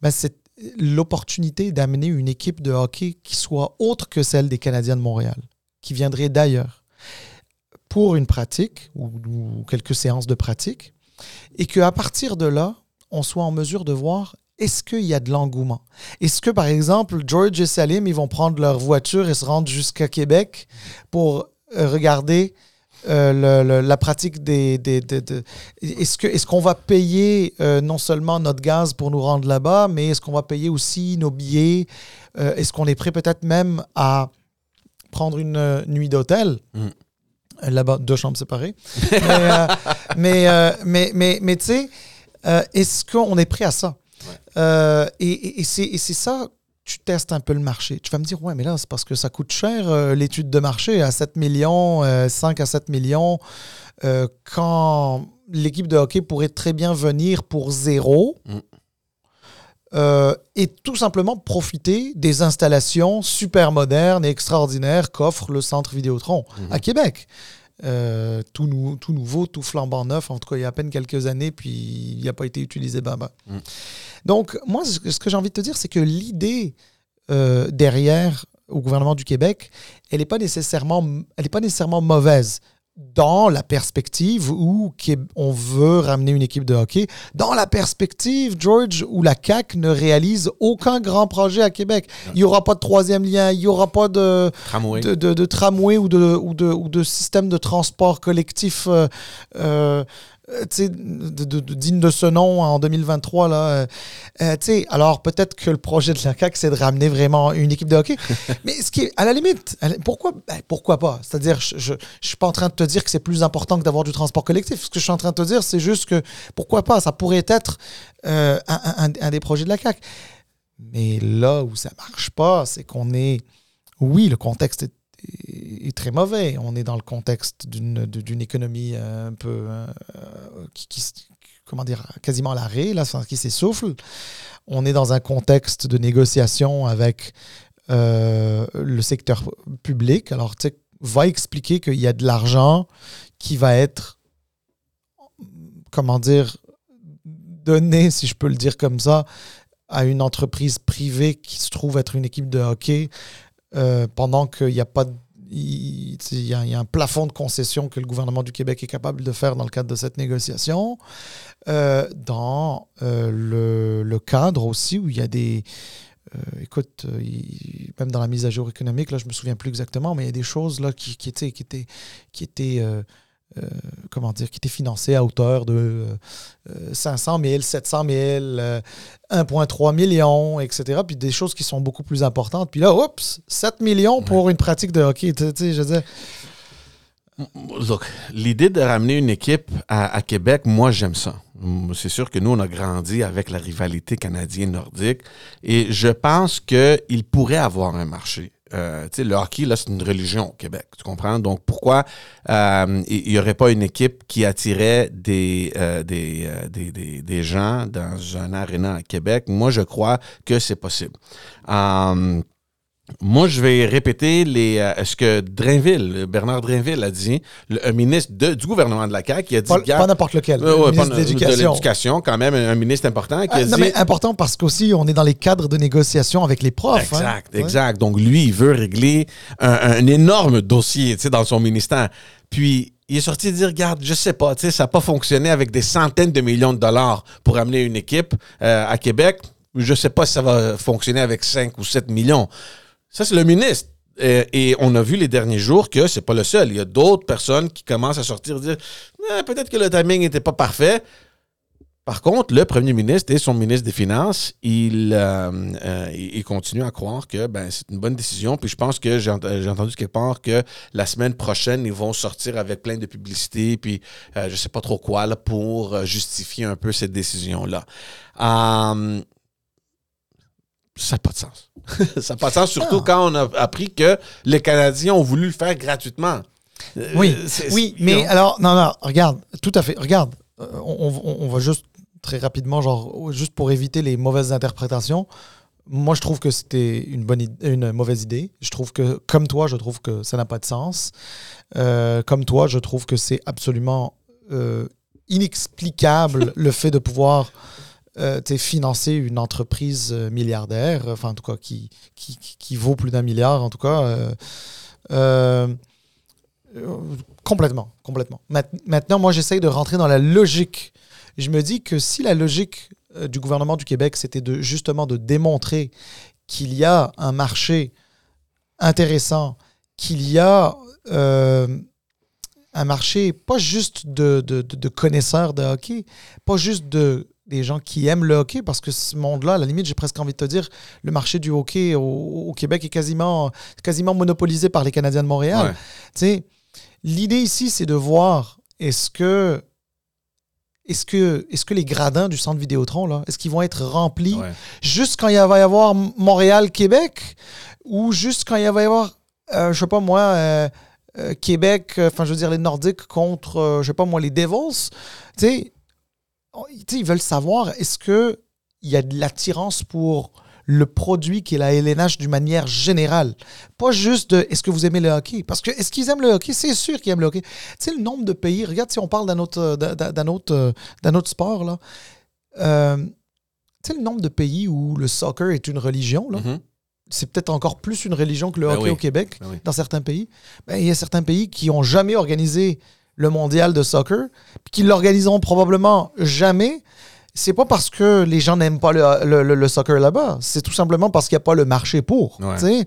ben, c'est l'opportunité d'amener une équipe de hockey qui soit autre que celle des Canadiens de Montréal, qui viendrait d'ailleurs pour une pratique ou, ou quelques séances de pratique, et qu'à partir de là, on soit en mesure de voir est-ce qu'il y a de l'engouement? Est-ce que, par exemple, George et Salim, ils vont prendre leur voiture et se rendre jusqu'à Québec pour euh, regarder euh, le- le- la pratique des... des- des- de- Est-ce qu'on va payer euh, non seulement notre gaz pour nous rendre là-bas, mais est-ce qu'on va payer aussi nos billets? Euh, est-ce qu'on est prêt peut-être même à prendre une nuit d'hôtel? Mm. Là-bas, deux chambres séparées. mais, mais, mais, mais, mais tu sais, est-ce qu'on est prêt à ça? Euh, et et- et c'est ça, tu testes un peu le marché. Tu vas me dire, ouais, mais là, c'est parce que ça coûte cher euh, l'étude de marché à 7 millions, euh, 5 à 7 millions, euh, quand l'équipe de hockey pourrait très bien venir pour zéro. Mm. euh, et tout simplement profiter des installations super modernes et extraordinaires qu'offre le centre Vidéotron Mhm. à Québec. Euh, tout, nou- tout nouveau, tout flambant neuf, en tout cas il y a à peine quelques années, puis il n'a pas été utilisé ben, ben. Mm. Donc, moi, ce que j'ai envie de te dire, c'est que l'idée euh, derrière au gouvernement du Québec, elle n'est pas nécessairement, elle est pas nécessairement mauvaise dans la perspective où on veut ramener une équipe de hockey, dans la perspective, George, où la CAC ne réalise aucun grand projet à Québec. Il n'y aura pas de troisième lien, il n'y aura pas de tramway, de, de, tramway ou, de, ou, de, ou de système de transport collectif euh, euh, euh, de, de, digne de ce nom en 2023. Là, euh, euh alors peut-être que le projet de la CAQ, c'est de ramener vraiment une équipe de hockey. Mais ce qui est, à la limite, pourquoi, ben, pourquoi pas? C'est-à-dire, je ne suis pas en train de te dire que c'est plus important que d'avoir du transport collectif. Ce que je suis en train de te dire, c'est juste que pourquoi pas? Ça pourrait être euh, un, un, des projets de la CAQ. Mais là où ça marche pas, c'est qu'on est. Oui, le contexte est est très mauvais. On est dans le contexte d'une économie euh, un peu euh, qui, comment dire, quasiment à l'arrêt, là, qui s'essouffle. On est dans un contexte de négociation avec euh, le secteur public. Alors, tu va expliquer qu'il y a de l'argent qui va être, comment dire, donné, si je peux le dire comme ça, à une entreprise privée qui se trouve être une équipe de hockey euh, pendant qu'il n'y a pas il, y a, un plafond de concession que le gouvernement du Québec est capable de faire dans le cadre de cette négociation. Euh, dans euh, le, cadre aussi où il y a des... écoute, même dans la mise à jour économique, là, je me souviens plus exactement, mais il y a des choses là, qui étaient, qui étaient euh, comment dire, qui était financé à hauteur de 500 000, 700 000, 1,3 million, etc. Puis des choses qui sont beaucoup plus importantes. Puis là, oups, 7 millions pour une pratique de hockey. Tu sais, je veux l'idée de ramener une équipe à, Québec, moi, j'aime ça. C'est sûr que nous, on a grandi avec la rivalité canadienne-nordique et je pense qu'il pourrait avoir un marché. Euh, le hockey, là, c'est une religion au Québec, tu comprends? Donc, pourquoi euh, il n'y aurait pas une équipe qui attirait des, euh, des, gens dans un aréna à Québec? Moi, je crois que c'est possible. Moi, je vais répéter les, euh, ce que Drainville, Bernard Drainville a dit, le, un ministre du gouvernement de la CAQ, qui a dit... Pas, n'importe lequel, euh, ministre de l'éducation. quand même, un, ministre important qui a ah, dit... Non, mais important parce qu'aussi, on est dans les cadres de négociation avec les profs. Hein. Exact, exact. Donc, lui, il veut régler un, énorme dossier dans son ministère. Puis, il est sorti de dire, regarde, je sais pas, ça n'a pas fonctionné avec des centaines de millions de dollars pour amener une équipe euh, à Québec. Je sais pas si ça va fonctionner avec 5 ou 7 millions. Ça, c'est le ministre. Et, on a vu les derniers jours que c'est pas le seul. Il y a d'autres personnes qui commencent à sortir et dire eh, peut-être que le timing n'était pas parfait. Par contre, le premier ministre et son ministre des Finances, il, euh, euh, à croire que ben, c'est une bonne décision. Puis je pense que j'ai entendu quelque part que la semaine prochaine, ils vont sortir avec plein de publicités, puis euh, je sais pas trop quoi, là, pour justifier un peu cette décision-là ça n'a pas de sens. ça n'a pas de sens, surtout ah. quand on a appris que les Canadiens ont voulu le faire gratuitement. Euh, oui, oui mais alors, non, non, regarde, tout à fait, regarde, euh, on, va juste très rapidement, genre, juste pour éviter les mauvaises interprétations. Moi, je trouve que c'était une, bonne une mauvaise idée. Je trouve que, comme toi, je trouve que ça n'a pas de sens. Euh, comme toi, je trouve que c'est absolument inexplicable le fait de pouvoir euh, financer une entreprise euh, milliardaire, enfin en tout cas qui, qui, qui vaut plus d'un milliard en tout cas. Euh, euh, complètement, complètement. Maintenant, moi j'essaye de rentrer dans la logique. Je me dis que si la logique du gouvernement du Québec, c'était de justement de démontrer qu'il y a un marché intéressant, qu'il y a un marché pas juste de, de, de, connaisseurs de hockey, pas juste de des gens qui aiment le hockey, parce que ce monde-là, à la limite, j'ai presque envie de te dire, le marché du hockey au, Québec est quasiment, quasiment monopolisé par les Canadiens de Montréal. L'idée ici, c'est de voir est-ce que est-ce que, est que les gradins du centre Vidéotron, là, est-ce qu'ils vont être remplis juste quand il va y avoir Montréal-Québec ou juste quand il va y avoir, euh, je sais pas moi, euh, euh, Québec, enfin, je veux dire, les Nordiques contre, je sais pas moi, les Devils? Tu sais, ils veulent savoir est-ce qu'il y a de l'attirance pour le produit qui est la LNH d'une manière générale? Pas juste de est-ce que vous aimez le hockey? Parce que est-ce qu'ils aiment le hockey? C'est sûr qu'ils aiment le hockey. Tu sais, le nombre de pays, regarde si on parle d'un autre, d'un autre, d'un autre sport, là. Euh, tu sais, le nombre de pays où le soccer est une religion, là. Mm-hmm. c'est peut-être encore plus une religion que le Ben hockey oui. au Québec, Ben oui. dans certains pays. Ben, il y a certains pays qui ont jamais organisé le mondial de soccer, puis qui l'organiseront probablement jamais. C'est pas parce que les gens n'aiment pas le, le- le- le soccer là-bas, c'est tout simplement parce qu'il n'y a pas le marché pour. Ouais.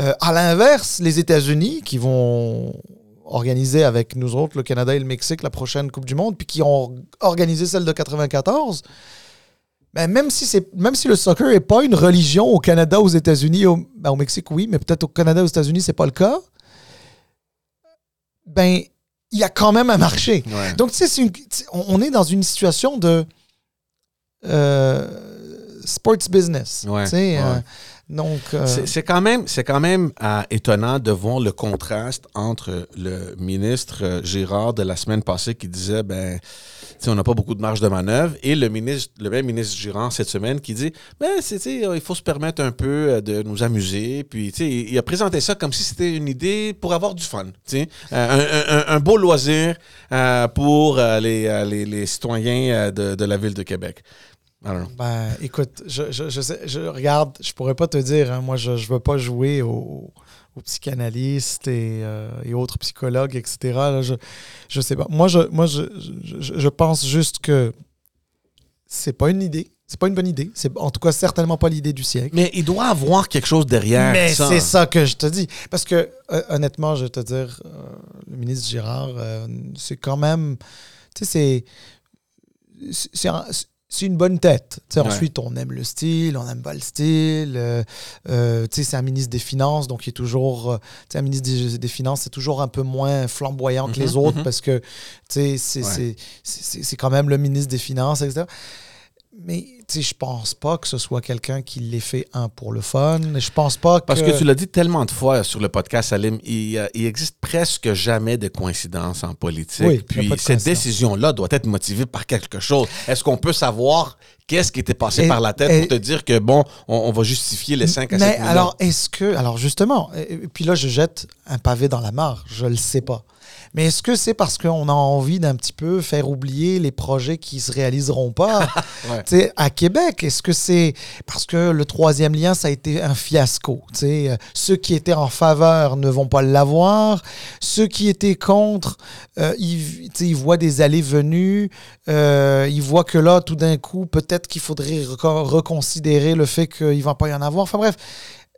Euh, à l'inverse, les États-Unis qui vont organiser avec nous autres, le Canada et le Mexique, la prochaine Coupe du Monde, puis qui ont organisé celle de 94, ben, même, si c'est, même si le soccer n'est pas une religion au Canada, aux États-Unis, au, ben, au Mexique, oui, mais peut-être au Canada, aux États-Unis, c'est pas le cas, ben, il y a quand même un marché. Ouais. Donc, tu sais, on est dans une situation de euh, sports business. Ouais, tu sais, euh. Euh, C'est quand même, c'est quand même euh, étonnant de voir le contraste entre le ministre euh, Girard de la semaine passée qui disait ben on n'a pas beaucoup de marge de manœuvre et le ministre le même ministre Girard cette semaine qui dit ben c'est il faut se permettre un peu de nous amuser puis il a présenté ça comme si c'était une idée pour avoir du fun un, un- beau loisir pour les, les, les citoyens de, de la ville de Québec. Ben, écoute, je, je, je, sais- je regarde, je pourrais pas te dire, hein, moi, je ne veux pas jouer aux, aux psychanalystes et, euh, et autres psychologues, etc. là, je, je sais pas. Moi, je, moi je, je, je- je pense juste que c'est pas une idée. C'est pas une bonne idée. C'est en tout cas certainement pas l'idée du siècle. Mais il doit avoir quelque chose derrière Mais ça. c'est ça que je te dis. Parce que, euh, honnêtement, je vais te dire, euh, le ministre Girard, c'est quand même. Tu sais, c'est. c'est- C'est un- c'est une bonne tête. Ouais. Ensuite, on aime le style, on n'aime pas le style. euh, euh, c'est un ministre des Finances, donc il est toujours. euh, un ministre des, des Finances, c'est toujours un peu moins flamboyant que les Mhm, autres mhm. parce que, Ouais. c'est quand même le ministre des Finances, etc. Mais je pense pas que ce soit quelqu'un qui l'ait fait un pour le fun. Je pense pas que. Parce que tu l'as dit tellement de fois sur le podcast, Salim, il, il existe presque jamais de coïncidence en politique. Oui, Puis cette décision-là doit être motivée par quelque chose. Est-ce qu'on peut savoir qu'est-ce qui était passé Et- par la tête et- pour te dire que, bon, on, on va justifier les 5 à 7 Mais millions? alors, est-ce que. Alors, justement, et- et puis là, je jette un pavé dans la mare, je le sais pas. Mais est-ce que c'est parce qu'on a envie d'un petit peu faire oublier les projets qui se réaliseront pas Ouais. tu sais, à Québec? Est-ce que c'est parce que le troisième lien, ça a été un fiasco? tu sais? Euh, Ceux qui étaient en faveur ne vont pas l'avoir. Ceux qui étaient contre, euh, ils, voient des allées-venues. Euh, ils voient que là, tout d'un coup, peut-être qu'il faudrait reco- reconsidérer le fait qu'il ne va pas y en avoir. Enfin bref,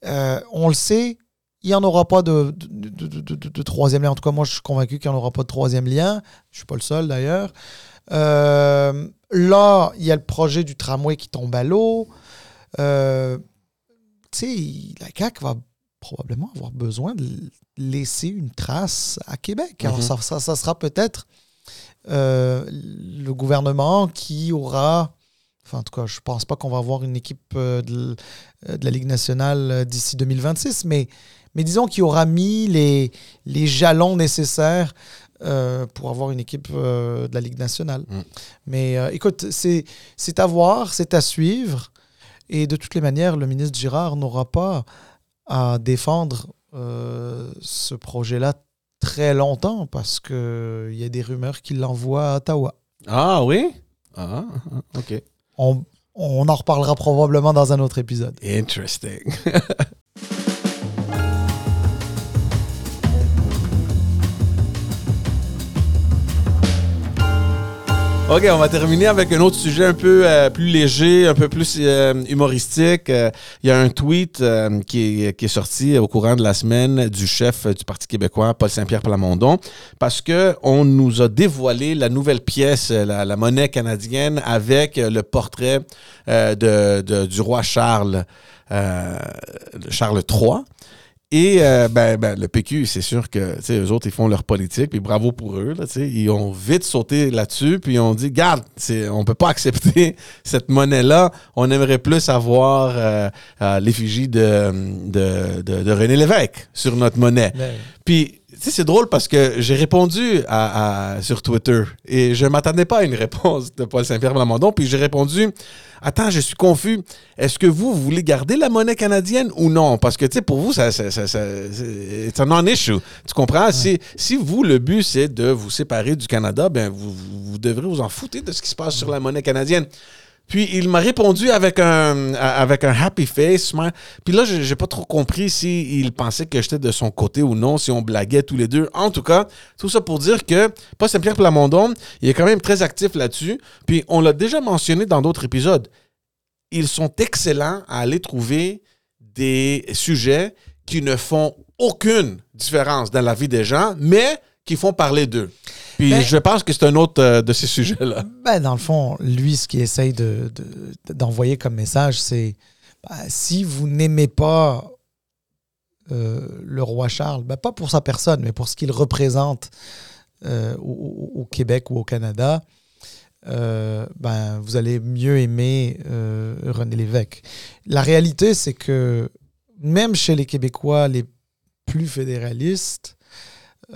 euh, on le sait, il n'y en aura pas de, de, de- de- de- de troisième lien. En tout cas, moi, je suis convaincu qu'il n'y en aura pas de troisième lien. Je ne suis pas le seul, d'ailleurs. Euh, là, il y a le projet du tramway qui tombe à l'eau. Euh, tu sais, la CAQ va probablement avoir besoin de laisser une trace à Québec. Alors, Mhm. ça, ça, ça sera peut-être euh, le gouvernement qui aura... Enfin, en tout cas, je pense pas qu'on va avoir une équipe de, la Ligue nationale d'ici 2026, mais, mais disons qu'il aura mis les, les jalons nécessaires euh, pour avoir une équipe euh, de la Ligue nationale. Mm. Mais euh, écoute, c'est à voir, c'est à suivre. Et de toutes les manières, le ministre Girard n'aura pas à défendre ce projet-là très longtemps parce qu'il y a des rumeurs qu'il l'envoie à Ottawa. Ah oui? Ah, ah, OK. On, on en reparlera probablement dans un autre épisode. Interesting. OK, on va terminer avec un autre sujet un peu euh, plus léger, un peu plus euh, humoristique. Euh, Il y a un tweet qui, est, sorti au courant de la semaine du chef du Parti québécois, Paul Saint-Pierre Plamondon, parce que on nous a dévoilé la nouvelle pièce, la, monnaie canadienne, avec le portrait du roi Charles, Charles III. Et euh, ben, ben, le PQ, c'est sûr que tu sais, eux autres, ils font leur politique, puis bravo pour eux. Là, tu sais. ils ont vite sauté là-dessus, puis ils ont dit Garde, on peut pas accepter cette monnaie-là. On aimerait plus avoir euh, euh, l'effigie de, de, de, de René Lévesque sur notre monnaie. Puis, tu sais, c'est drôle parce que j'ai répondu à, à- sur Twitter et je m'attendais pas à une réponse de Paul Saint-Pierre Plamondon. Puis j'ai répondu Attends, je suis confus. Est-ce que vous, vous voulez garder la monnaie canadienne ou non? Parce que, tu sais, pour vous, ça, ça, ça, ça- c'est un non-issue. Tu comprends? Si, si vous, le but, c'est de vous séparer du Canada, ben vous, vous, vous devrez vous en foutre de ce qui se passe sur la monnaie canadienne. Puis il m'a répondu avec un, avec un happy face. Puis là, j'ai pas trop compris s'il il pensait que j'étais de son côté ou non, si on blaguait tous les deux. En tout cas, tout ça pour dire que pas Saint-Pierre Plamondon, il est quand même très actif là-dessus. Puis on l'a déjà mentionné dans d'autres épisodes. Ils sont excellents à aller trouver des sujets qui ne font aucune différence dans la vie des gens, mais qui font parler d'eux. Puis ben- je pense que c'est un autre euh, de ces sujets-là. Ben, dans le fond, lui, ce qu'il essaye d'envoyer de, comme message, c'est ben, si vous n'aimez pas euh, le roi Charles, ben, pas pour sa personne, mais pour ce qu'il représente euh, au, Québec ou au Canada, ben, vous allez mieux aimer René Lévesque. La réalité, c'est que même chez les Québécois les plus fédéralistes,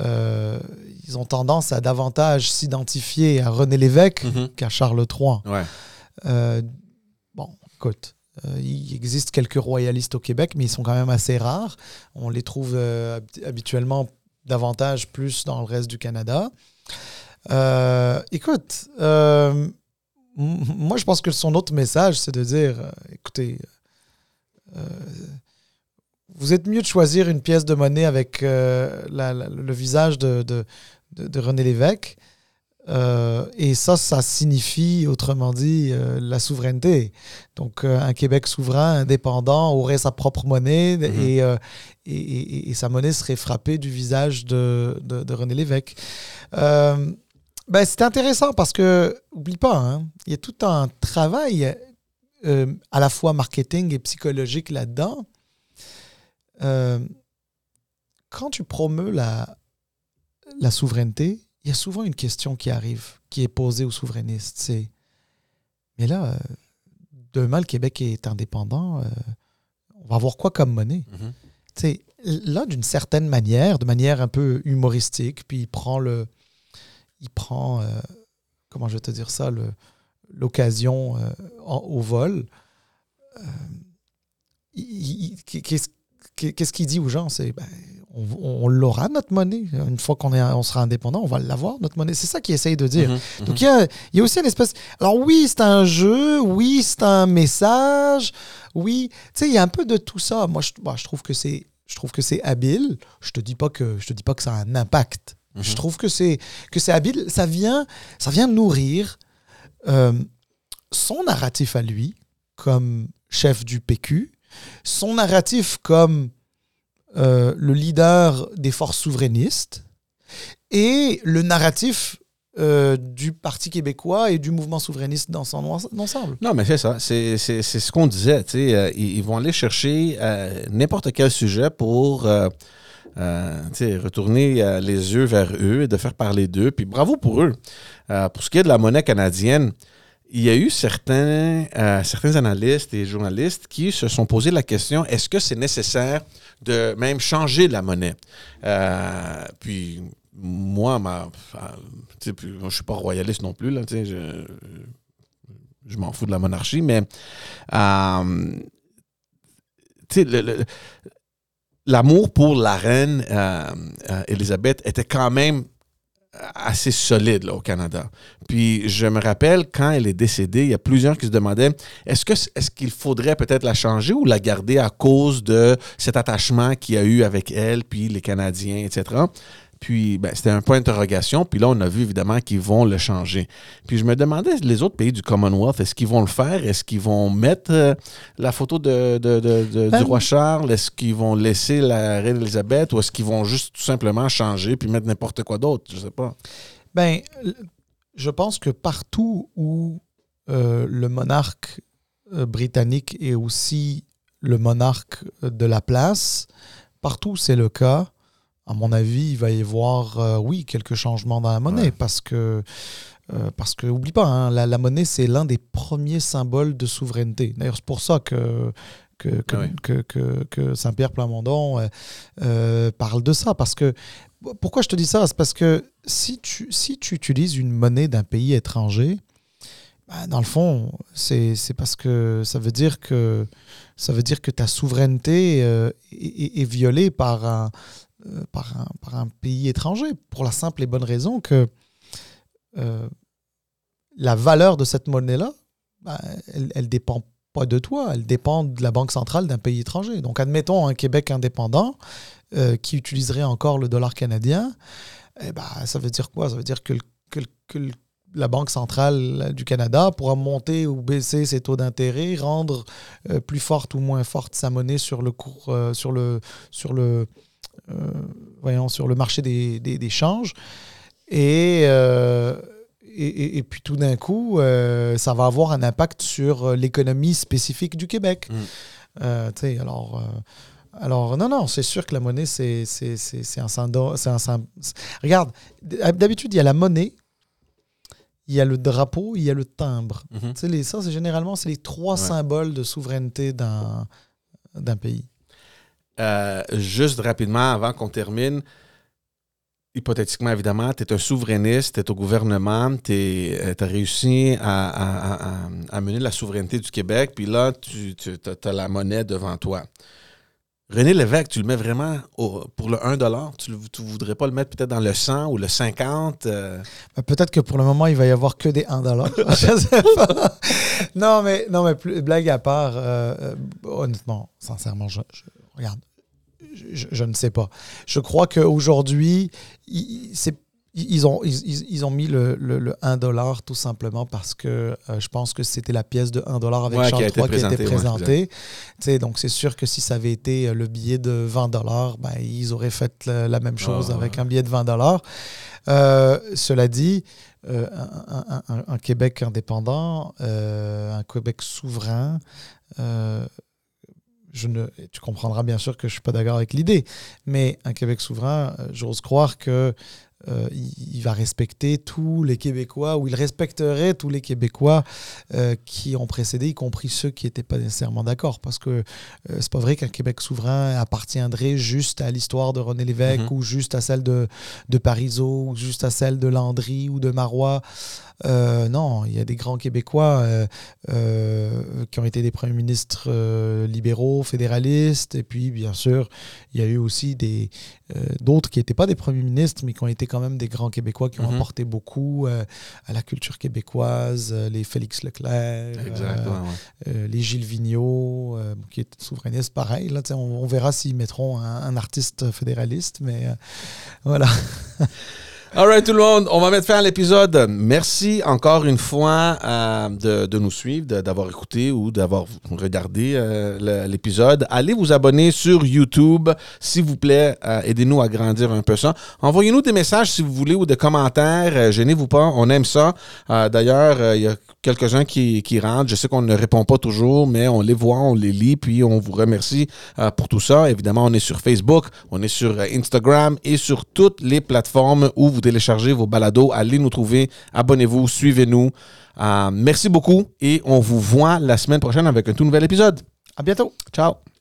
euh, ils ont tendance à davantage s'identifier à René Lévesque mhm. qu'à Charles III. Euh, bon, écoute, euh, il existe quelques royalistes au Québec, mais ils sont quand même assez rares. On les trouve habituellement davantage plus dans le reste du Canada. écoute, moi je pense que son autre message, c'est de dire, écoutez, vous êtes mieux de choisir une pièce de monnaie avec euh, le visage de, de, René Lévesque. Euh, et ça, ça signifie, autrement dit, euh, la souveraineté. Donc, un Québec souverain, indépendant, aurait sa propre monnaie mm-hmm. et, et, sa monnaie serait frappée du visage de, René Lévesque. ben, c'est intéressant parce que, oublie pas, hein, il y a tout un travail à la fois marketing et psychologique là-dedans euh, quand tu promeus la, la souveraineté, il y a souvent une question qui arrive, qui est posée aux souverainistes. C'est, mais là, euh, demain, le Québec est indépendant, euh, on va avoir quoi comme monnaie? Mm-hmm. Là, d'une certaine manière, de manière un peu humoristique, puis il prend le. Il prend. comment je vais te dire ça? L'occasion au vol. qu'est-ce qu'il dit aux gens? C'est ben, on, l'aura notre monnaie. Une fois qu'on on sera indépendant, on va l'avoir notre monnaie. C'est ça qu'il essaye de dire. Mhm, mhm. Donc il y, y, a, aussi une espèce. Alors oui, c'est un jeu, oui, c'est un message, oui. Tu sais, il y a un peu de tout ça. Moi, je, bah, je trouve que c'est. Je trouve que c'est habile. Je te dis pas que je te dis pas que ça a un impact. Je mhm. trouve que c'est que c'est habile. Ça vient ça vient nourrir euh, son narratif à lui comme chef du PQ, son narratif comme euh, le leader des forces souverainistes et le narratif euh, du Parti québécois et du mouvement souverainiste dans son ensemble. Non, mais c'est ça. C'est ce qu'on disait. Euh, ils, vont aller chercher n'importe quel sujet pour retourner les yeux vers eux et de faire parler d'eux. Puis bravo pour eux. pour ce qui est de la monnaie canadienne, il y a eu certains, euh, certains analystes et journalistes qui se sont posé la question est-ce que c'est nécessaire de même changer la monnaie? Euh, Puis moi, ma, je ne suis pas royaliste non plus, là, je, m'en fous de la monarchie, mais euh, l'amour pour la reine Elisabeth était quand même assez solide au Canada. Puis je me rappelle quand elle est décédée, il y a plusieurs qui se demandaient est-ce que est-ce qu'il faudrait peut-être la changer ou la garder à cause de cet attachement qu'il y a eu avec elle, puis les Canadiens, etc. Puis, ben, c'était un point d'interrogation. Puis là, on a vu évidemment qu'ils vont le changer. Puis je me demandais, les autres pays du Commonwealth, est-ce qu'ils vont le faire? Est-ce qu'ils vont mettre euh, la photo de, du ben, roi Charles? Est-ce qu'ils vont laisser la reine Elisabeth? Ou est-ce qu'ils vont juste tout simplement changer puis mettre n'importe quoi d'autre? Je sais pas. Ben, je pense que partout où euh, le monarque euh, britannique est aussi le monarque de la place, partout c'est le cas, à mon avis, il va y avoir, euh, oui, quelques changements dans la monnaie parce que, euh, parce que, oublie pas, hein, la, monnaie, c'est l'un des premiers symboles de souveraineté. D'ailleurs, c'est pour ça que, que, que, ah Saint-Pierre Plamondon euh, parle de ça. Parce que, pourquoi je te dis ça? C'est parce que si tu, si tu utilises une monnaie d'un pays étranger, bah, dans le fond, c'est parce que ça veut dire que ça veut dire que ta souveraineté est, violée par un, euh, par, un, par, un, pays étranger, pour la simple et bonne raison que euh, la valeur de cette monnaie-là ben, elle, elle dépend pas de toi, elle dépend de la banque centrale d'un pays étranger. Donc, admettons un Québec indépendant euh, qui utiliserait encore le dollar canadien. Eh ben, ça veut dire quoi? Ça veut dire que, que, que la Banque centrale du Canada pourra monter ou baisser ses taux d'intérêt, rendre euh, plus forte ou moins forte sa monnaie sur le cours, euh, sur le, sur le, euh, voyons, sur le marché des, des, des changes. Et, euh, et, et- puis tout d'un coup, euh, ça va avoir un impact sur euh, l'économie spécifique du Québec. Mm. Euh, sais, alors, euh, alors, non, non, c'est sûr que la monnaie, c'est un symbole. Regarde, d'habitude, il y a la monnaie, il y a le drapeau, il y a le timbre. Mhm. Sais, les, ça, c'est généralement, c'est les trois Ouais. symboles de souveraineté d'un pays. Euh, juste rapidement, avant qu'on termine, hypothétiquement, évidemment, tu es un souverainiste, tu es au gouvernement, tu as réussi à, mener la souveraineté du Québec, puis là, tu, as, la monnaie devant toi. René Lévesque, tu le mets vraiment pour le 1 Tu ne voudrais pas le mettre peut-être dans le 100 ou le 50 euh, Ben, Peut-être que pour le moment, il va y avoir que des 1 dollar. Je sais pas. Non, mais, non, mais plus- blague à part, euh, euh, honnêtement, sincèrement, je- regarde, je, je- je ne sais pas. Je crois qu'aujourd'hui, ils, c'est- ils ont, ils, ils- ils ont mis le, le, le 1 dollar tout simplement parce que euh, je pense que c'était la pièce de 1 dollar avec Ouais, Charles III qui a été présentée, ouais, donc c'est sûr que si ça avait été euh, le billet de 20 dollars, ben, ils auraient fait la, la même chose Ah, avec ouais. un billet de 20 dollars. Euh, cela dit, euh, un, un- un- un Québec indépendant, un Québec souverain, je ne, tu comprendras bien sûr que je ne suis pas d'accord avec l'idée, mais un Québec souverain, euh, j'ose croire que euh, il, il va respecter tous les Québécois, ou il respecterait tous les Québécois euh, qui ont précédé, y compris ceux qui n'étaient pas nécessairement d'accord. Parce que euh, c'est pas vrai qu'un Québec souverain appartiendrait juste à l'histoire de René Lévesque, Mhm. ou juste à celle de, de Parisot, ou juste à celle de Landry ou de Marois. Euh, non, il y a des grands Québécois euh, euh, qui ont été des premiers ministres libéraux, fédéralistes, et puis bien sûr, il y a eu aussi des d'autres qui n'étaient pas des premiers ministres, mais qui ont été quand même des grands Québécois qui ont Mhm. apporté beaucoup euh, à la culture québécoise, euh, les Félix Leclerc, Exact. euh, ouais, ouais. les Gilles Vigneault, qui est souverainiste, pareil. Là, on, on verra s'ils mettront un, un artiste fédéraliste, mais voilà. All right, tout le monde, on va mettre fin à l'épisode. Merci encore une fois euh, de, nous suivre, d'avoir écouté ou d'avoir regardé euh, l'épisode. Allez vous abonner sur YouTube, s'il vous plaît. euh, Aidez-nous à grandir un peu ça. Envoyez-nous des messages si vous voulez ou des commentaires. Gênez-vous pas, on aime ça. D'ailleurs, il y a quelques-uns qui, qui rentrent. Je sais qu'on ne répond pas toujours, mais on les voit, on les lit, puis on vous remercie pour tout ça. Évidemment, on est sur Facebook, on est sur Instagram et sur toutes les plateformes où vous téléchargez vos balados. Allez nous trouver, abonnez-vous, suivez-nous. Euh, merci beaucoup et on vous voit la semaine prochaine avec un tout nouvel épisode. À bientôt. Ciao!